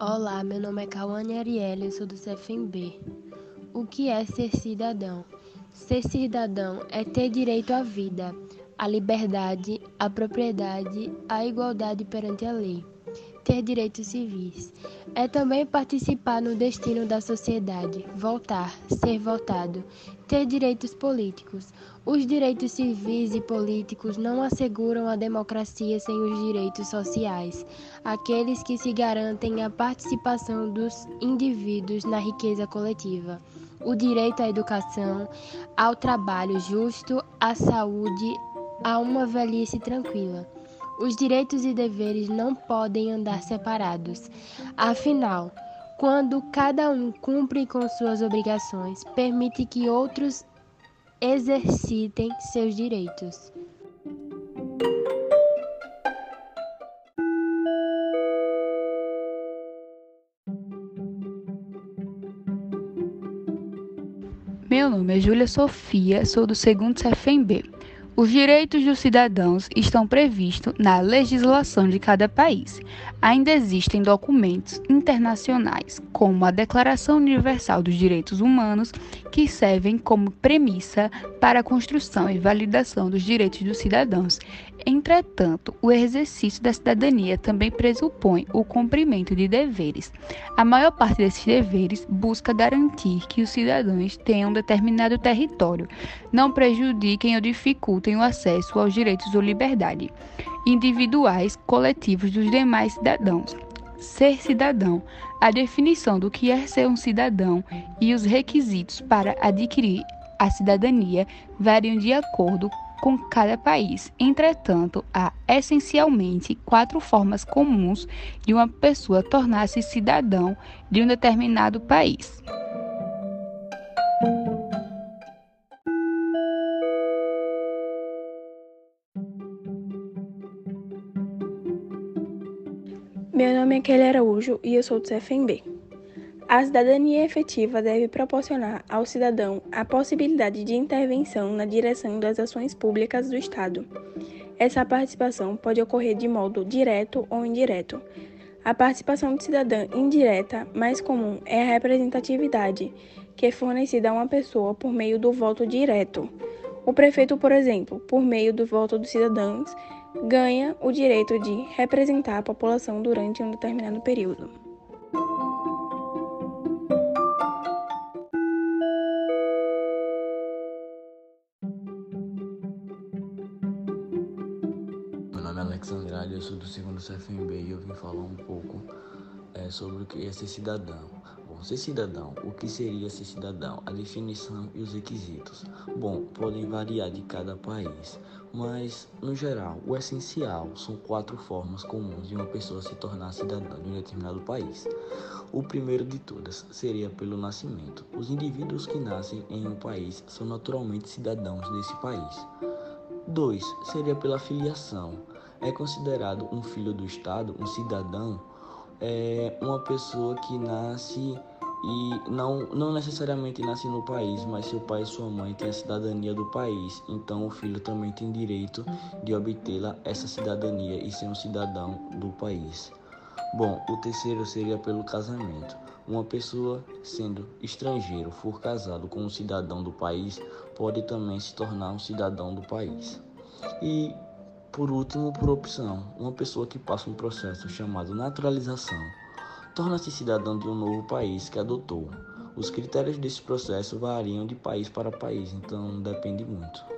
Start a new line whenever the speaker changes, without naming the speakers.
Olá, meu nome é Cauane Arielle, eu sou do CFMB. O que é ser cidadão? Ser cidadão é ter direito à vida, à liberdade, à propriedade, à igualdade perante a lei ter direitos civis. É também participar no destino da sociedade, votar, ser votado, ter direitos políticos. Os direitos civis e políticos não asseguram a democracia sem os direitos sociais, aqueles que se garantem a participação dos indivíduos na riqueza coletiva. O direito à educação, ao trabalho justo, à saúde, a uma velhice tranquila. Os direitos e deveres não podem andar separados. Afinal, quando cada um cumpre com suas obrigações, permite que outros exercitem seus direitos.
Meu nome é Júlia Sofia, sou do segundo CFMB. Os direitos dos cidadãos estão previstos na legislação de cada país. Ainda existem documentos internacionais, como a Declaração Universal dos Direitos Humanos, que servem como premissa para a construção e validação dos direitos dos cidadãos. Entretanto, o exercício da cidadania também pressupõe o cumprimento de deveres. A maior parte desses deveres busca garantir que os cidadãos tenham um determinado território, não prejudiquem ou dificultem o acesso aos direitos ou liberdade individuais, coletivos dos demais cidadãos. Ser cidadão. A definição do que é ser um cidadão e os requisitos para adquirir a cidadania variam de acordo com cada país. Entretanto, há essencialmente quatro formas comuns de uma pessoa tornar-se cidadão de um determinado país.
Meu nome é Kelly Araújo e eu sou do CFMB. A cidadania efetiva deve proporcionar ao cidadão a possibilidade de intervenção na direção das ações públicas do Estado. Essa participação pode ocorrer de modo direto ou indireto. A participação de cidadã indireta mais comum é a representatividade, que é fornecida a uma pessoa por meio do voto direto. O prefeito, por exemplo, por meio do voto dos cidadãos, ganha o direito de representar a população durante um determinado período.
Meu nome é Alex Andrade, eu sou do segundo CFMB e eu vim falar um pouco é, sobre o que é ser cidadão. Bom, ser cidadão, o que seria ser cidadão? A definição e os requisitos. Bom, podem variar de cada país, mas no geral, o essencial são quatro formas comuns de uma pessoa se tornar cidadã de um determinado país. O primeiro de todas seria pelo nascimento. Os indivíduos que nascem em um país são naturalmente cidadãos desse país. Dois seria pela filiação. É considerado um filho do Estado, um cidadão, é uma pessoa que nasce e não, não necessariamente nasce no país, mas seu pai e sua mãe têm a cidadania do país, então o filho também tem direito de obtê-la essa cidadania e ser um cidadão do país. Bom, o terceiro seria pelo casamento. Uma pessoa sendo estrangeiro for casado com um cidadão do país, pode também se tornar um cidadão do país. E por último, por opção, uma pessoa que passa um processo chamado naturalização torna-se cidadão de um novo país que adotou. Os critérios desse processo variam de país para país, então depende muito.